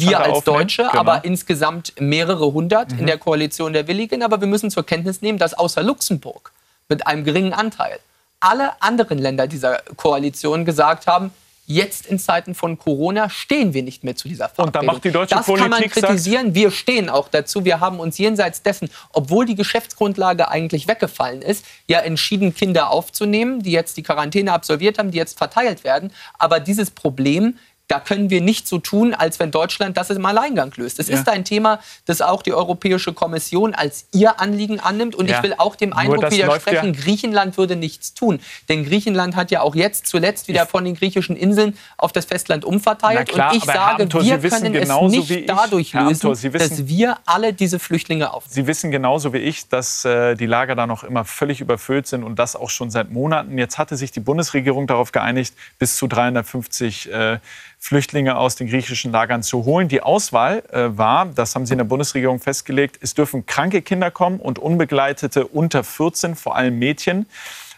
wir als aufnehmen. Deutsche, genau. aber insgesamt mehrere hundert mhm. in der Koalition der Willigen. Aber wir müssen zur Kenntnis nehmen, dass außer Luxemburg mit einem geringen Anteil alle anderen Länder dieser Koalition gesagt haben, Jetzt in Zeiten von Corona stehen wir nicht mehr zu dieser Verabredung. Und da macht die deutsche das Politik kann man kritisieren. Wir stehen auch dazu. Wir haben uns jenseits dessen, obwohl die Geschäftsgrundlage eigentlich weggefallen ist, ja entschieden, Kinder aufzunehmen, die jetzt die Quarantäne absolviert haben, die jetzt verteilt werden. Aber dieses Problem da können wir nicht so tun, als wenn Deutschland das im Alleingang löst. Es ja. ist ein Thema, das auch die Europäische Kommission als ihr Anliegen annimmt. Und ja. ich will auch dem Eindruck widersprechen, ja. Griechenland würde nichts tun. Denn Griechenland hat ja auch jetzt zuletzt wieder von den griechischen Inseln auf das Festland umverteilt. Klar, und ich sage, Amthor, wir können es nicht dadurch lösen, Amthor, wissen, dass wir alle diese Flüchtlinge aufnehmen. Sie wissen genauso wie ich, dass äh, die Lager da noch immer völlig überfüllt sind und das auch schon seit Monaten. Jetzt hatte sich die Bundesregierung darauf geeinigt, bis zu 350 äh, Flüchtlinge aus den griechischen Lagern zu holen. Die Auswahl äh, war, das haben sie in der Bundesregierung festgelegt, es dürfen kranke Kinder kommen und unbegleitete unter 14, vor allem Mädchen.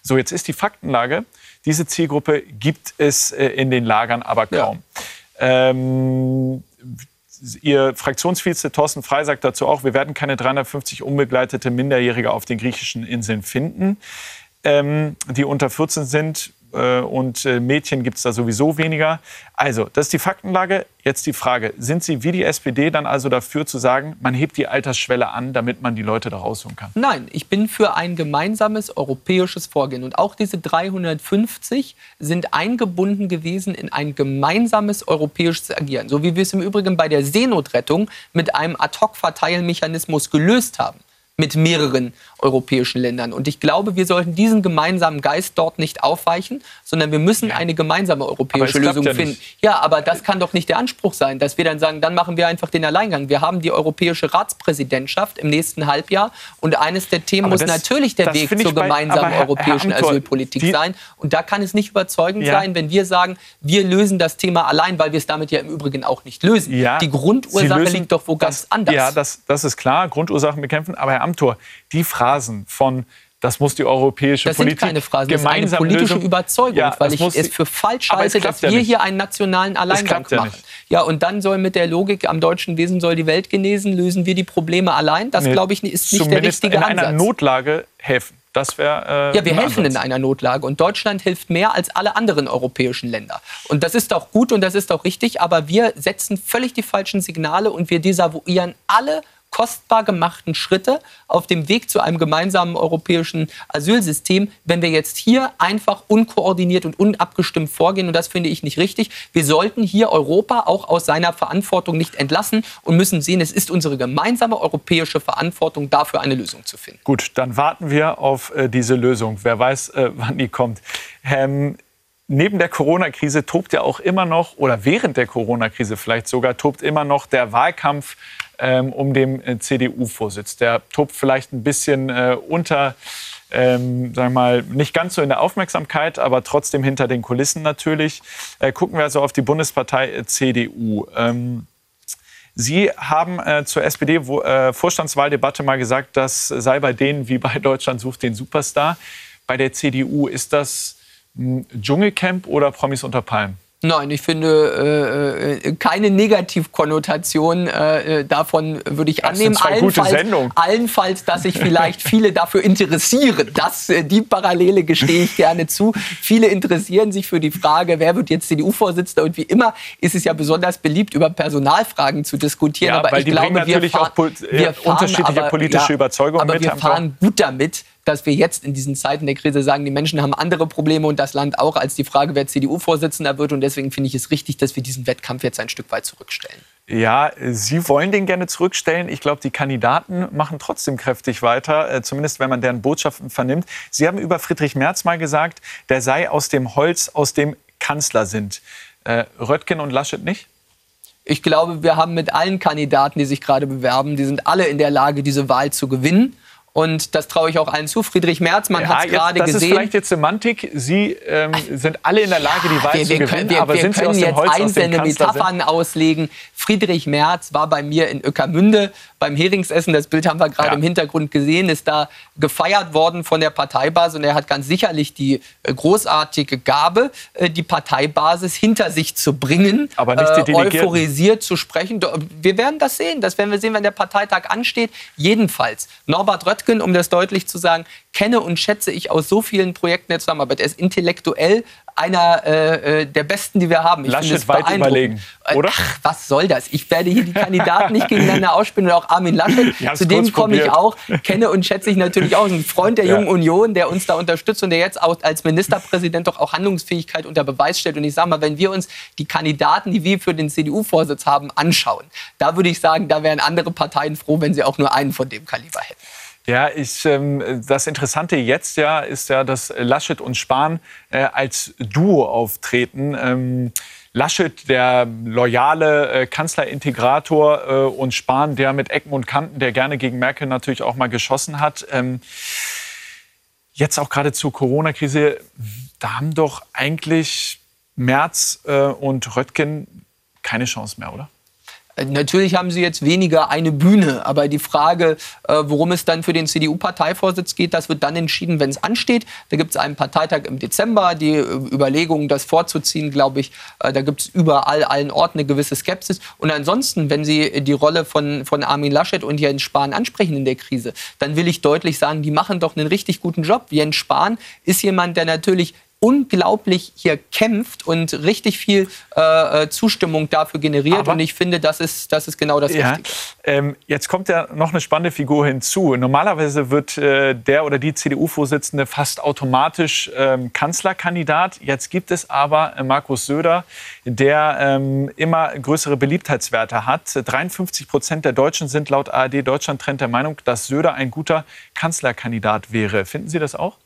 So, jetzt ist die Faktenlage. Diese Zielgruppe gibt es äh, in den Lagern aber kaum. Ja. Ähm, Ihr Fraktionsvize Thorsten Frey sagt dazu auch, wir werden keine 350 unbegleitete Minderjährige auf den griechischen Inseln finden, ähm, die unter 14 sind. Äh, und äh, Mädchen gibt es da sowieso weniger. Also, das ist die Faktenlage. Jetzt die Frage, sind Sie wie die SPD dann also dafür zu sagen, man hebt die Altersschwelle an, damit man die Leute da rausholen kann? Nein, ich bin für ein gemeinsames europäisches Vorgehen. Und auch diese 350 sind eingebunden gewesen in ein gemeinsames europäisches Agieren. So wie wir es im Übrigen bei der Seenotrettung mit einem Ad-Hoc-Verteilmechanismus gelöst haben. Mit mehreren europäischen Ländern. Und ich glaube, wir sollten diesen gemeinsamen Geist dort nicht aufweichen, sondern wir müssen eine gemeinsame europäische Lösung ja finden. Nicht. Ja, aber das kann doch nicht der Anspruch sein, dass wir dann sagen, dann machen wir einfach den Alleingang. Wir haben die europäische Ratspräsidentschaft im nächsten Halbjahr und eines der Themen aber muss das, natürlich der Weg zur gemeinsamen bei, europäischen Herr Amthor, Asylpolitik die, sein. Und da kann es nicht überzeugend ja. sein, wenn wir sagen, wir lösen das Thema allein, weil wir es damit ja im Übrigen auch nicht lösen. Ja, die Grundursache liegt doch wo ganz anders. Ja, das, das ist klar, Grundursachen bekämpfen. Aber Herr Amthor, die Phrasen von das muss die europäische das Politik sind keine Phrasen, das ist eine politische Lösung. Überzeugung, ja, weil ich es für falsch halte, dass wir hier einen nationalen Alleingang ja machen. Nicht. Ja, und dann soll mit der Logik, am deutschen Wesen soll die Welt genesen, lösen wir die Probleme allein. Das, nee, glaube ich, ist nicht der richtige in Ansatz. in einer Notlage helfen. Das wäre. Äh, ja, wir helfen Ansatz. in einer Notlage und Deutschland hilft mehr als alle anderen europäischen Länder. Und das ist auch gut und das ist auch richtig, aber wir setzen völlig die falschen Signale und wir desavouieren alle kostbar gemachten Schritte auf dem Weg zu einem gemeinsamen europäischen Asylsystem, wenn wir jetzt hier einfach unkoordiniert und unabgestimmt vorgehen. Und das finde ich nicht richtig. Wir sollten hier Europa auch aus seiner Verantwortung nicht entlassen und müssen sehen, es ist unsere gemeinsame europäische Verantwortung, dafür eine Lösung zu finden. Gut, dann warten wir auf äh, diese Lösung. Wer weiß, äh, wann die kommt. Ähm, neben der Corona-Krise tobt ja auch immer noch, oder während der Corona-Krise vielleicht sogar, tobt immer noch der Wahlkampf ähm, um den äh, CDU-Vorsitz. Der tobt vielleicht ein bisschen äh, unter, ähm, sagen wir mal, nicht ganz so in der Aufmerksamkeit, aber trotzdem hinter den Kulissen natürlich. Äh, gucken wir also auf die Bundespartei äh, CDU. Ähm, Sie haben äh, zur SPD-Vorstandswahldebatte äh, mal gesagt, das sei bei denen wie bei Deutschland sucht den Superstar. Bei der CDU ist das Dschungelcamp oder Promis unter Palmen? Nein, ich finde äh, äh, keine Negativkonnotation äh, äh davon würde ich annehmen. Das allenfalls, Sendung. allenfalls, dass sich vielleicht viele dafür interessieren. Das, äh, die Parallele gestehe ich gerne zu. Viele interessieren sich für die Frage, wer wird jetzt CDU-Vorsitzender und wie immer ist es ja besonders beliebt, über Personalfragen zu diskutieren. Ja, aber ich glaube, wir fahren, auch wir fahren, unterschiedliche aber, politische ja, Überzeugungen aber mit. Aber wir fahren gut damit, dass wir jetzt in diesen Zeiten der Krise sagen, die Menschen haben andere Probleme und das Land auch, als die Frage, wer CDU-Vorsitzender wird. Und deswegen finde ich es richtig, dass wir diesen Wettkampf jetzt ein Stück weit zurückstellen. Ja, Sie wollen den gerne zurückstellen. Ich glaube, die Kandidaten machen trotzdem kräftig weiter, äh, zumindest wenn man deren Botschaften vernimmt. Sie haben über Friedrich Merz mal gesagt, der sei aus dem Holz, aus dem Kanzler sind. Äh, Röttgen und Laschet nicht? Ich glaube, wir haben mit allen Kandidaten, die sich gerade bewerben, die sind alle in der Lage, diese Wahl zu gewinnen. Und das traue ich auch allen zu. Friedrich Merz, man ja, hat es gerade gesehen. Das ist vielleicht jetzt Semantik. Sie ähm, sind alle in der Lage, die Wahl wir, zu gewinnen, können, wir, aber wir sind Sie aus dem Holz, jetzt einzelne Metaphern auslegen. Friedrich Merz war bei mir in Öckermünde beim Heringsessen. Das Bild haben wir gerade ja. im Hintergrund gesehen. Ist da gefeiert worden von der Parteibasis und er hat ganz sicherlich die äh, großartige Gabe, äh, die Parteibasis hinter sich zu bringen, aber nicht die äh, euphorisiert zu sprechen. Wir werden das sehen. Das werden wir sehen, wenn der Parteitag ansteht. Jedenfalls Norbert Röttgen Röttgen, um das deutlich zu sagen, kenne und schätze ich aus so vielen Projekten der Zusammenarbeit. Er ist intellektuell einer äh, äh der besten, die wir haben. Ich Laschet weit überlegen, oder? Ach, was soll das? Ich werde hier die Kandidaten nicht gegeneinander ausspielen und auch Armin Laschet. Zu dem komme ich auch, kenne und schätze ich natürlich auch. Ein Freund der ja. Jungen Union, der uns da unterstützt und der jetzt auch als Ministerpräsident doch auch Handlungsfähigkeit unter Beweis stellt. Und ich sage mal, wenn wir uns die Kandidaten, die wir für den CDU-Vorsitz haben, anschauen, da würde ich sagen, da wären andere Parteien froh, wenn sie auch nur einen von dem Kaliber hätten. Ja, ich, ähm, das Interessante jetzt ja ist ja, dass Laschet und Spahn äh, als Duo auftreten. Ähm, Laschet, der loyale äh, Kanzlerintegrator äh, und Spahn, der mit Ecken und Kanten, der gerne gegen Merkel natürlich auch mal geschossen hat. Ähm, jetzt auch gerade zur Corona-Krise, da haben doch eigentlich Merz äh, und Röttgen keine Chance mehr, oder? Natürlich haben sie jetzt weniger eine Bühne, aber die Frage, äh, worum es dann für den CDU-Parteivorsitz geht, das wird dann entschieden, wenn es ansteht. Da gibt es einen Parteitag im Dezember, die äh, Überlegungen, das vorzuziehen, glaube ich, äh, da gibt es überall, allen Orten eine gewisse Skepsis. Und ansonsten, wenn Sie die Rolle von, von Armin Laschet und Jens Spahn ansprechen in der Krise, dann will ich deutlich sagen, die machen doch einen richtig guten Job. Jens Spahn ist jemand, der natürlich unglaublich hier kämpft und richtig viel äh, äh Zustimmung dafür generiert. Aber und ich finde, das ist, das ist genau das ja, Richtige. Ähm, jetzt kommt ja noch eine spannende Figur hinzu. Normalerweise wird äh, der oder die CDU-Vorsitzende fast automatisch ähm, Kanzlerkandidat. Jetzt gibt es aber äh, Markus Söder, der ähm, immer größere Beliebtheitswerte hat. 53 Prozent der Deutschen sind laut ARD Deutschland Trend der Meinung, dass Söder ein guter Kanzlerkandidat wäre. Finden Sie das auch?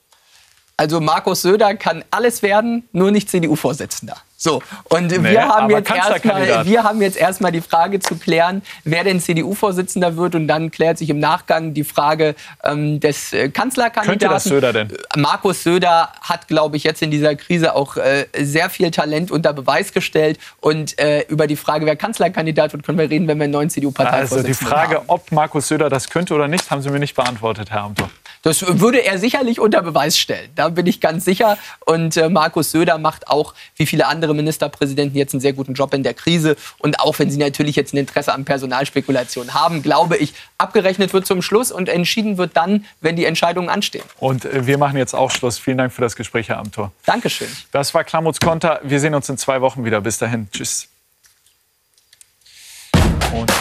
Also Markus Söder kann alles werden, nur nicht CDU-Vorsitzender. So, und nee, wir, haben jetzt erstmal, wir haben jetzt erstmal die Frage zu klären, wer denn CDU-Vorsitzender wird. Und dann klärt sich im Nachgang die Frage ähm, des äh, Kanzlerkandidaten. Könnte das Söder denn? Markus Söder hat, glaube ich, jetzt in dieser Krise auch äh, sehr viel Talent unter Beweis gestellt. Und äh, über die Frage, wer Kanzlerkandidat wird, können wir reden, wenn wir einen neuen CDU-Parteivorsitzenden haben. Also die Frage, haben. ob Markus Söder das könnte oder nicht, haben Sie mir nicht beantwortet, Herr Amthor. Das würde er sicherlich unter Beweis stellen. Da bin ich ganz sicher. Und äh, Markus Söder macht auch, wie viele andere Ministerpräsidenten, jetzt einen sehr guten Job in der Krise. Und auch wenn sie natürlich jetzt ein Interesse an Personalspekulation haben, glaube ich, abgerechnet wird zum Schluss und entschieden wird dann, wenn die Entscheidungen anstehen. Und äh, wir machen jetzt auch Schluss. Vielen Dank für das Gespräch, Herr Amthor. Dankeschön. Das war Klamuts Konter. Wir sehen uns in zwei Wochen wieder. Bis dahin. Tschüss. Und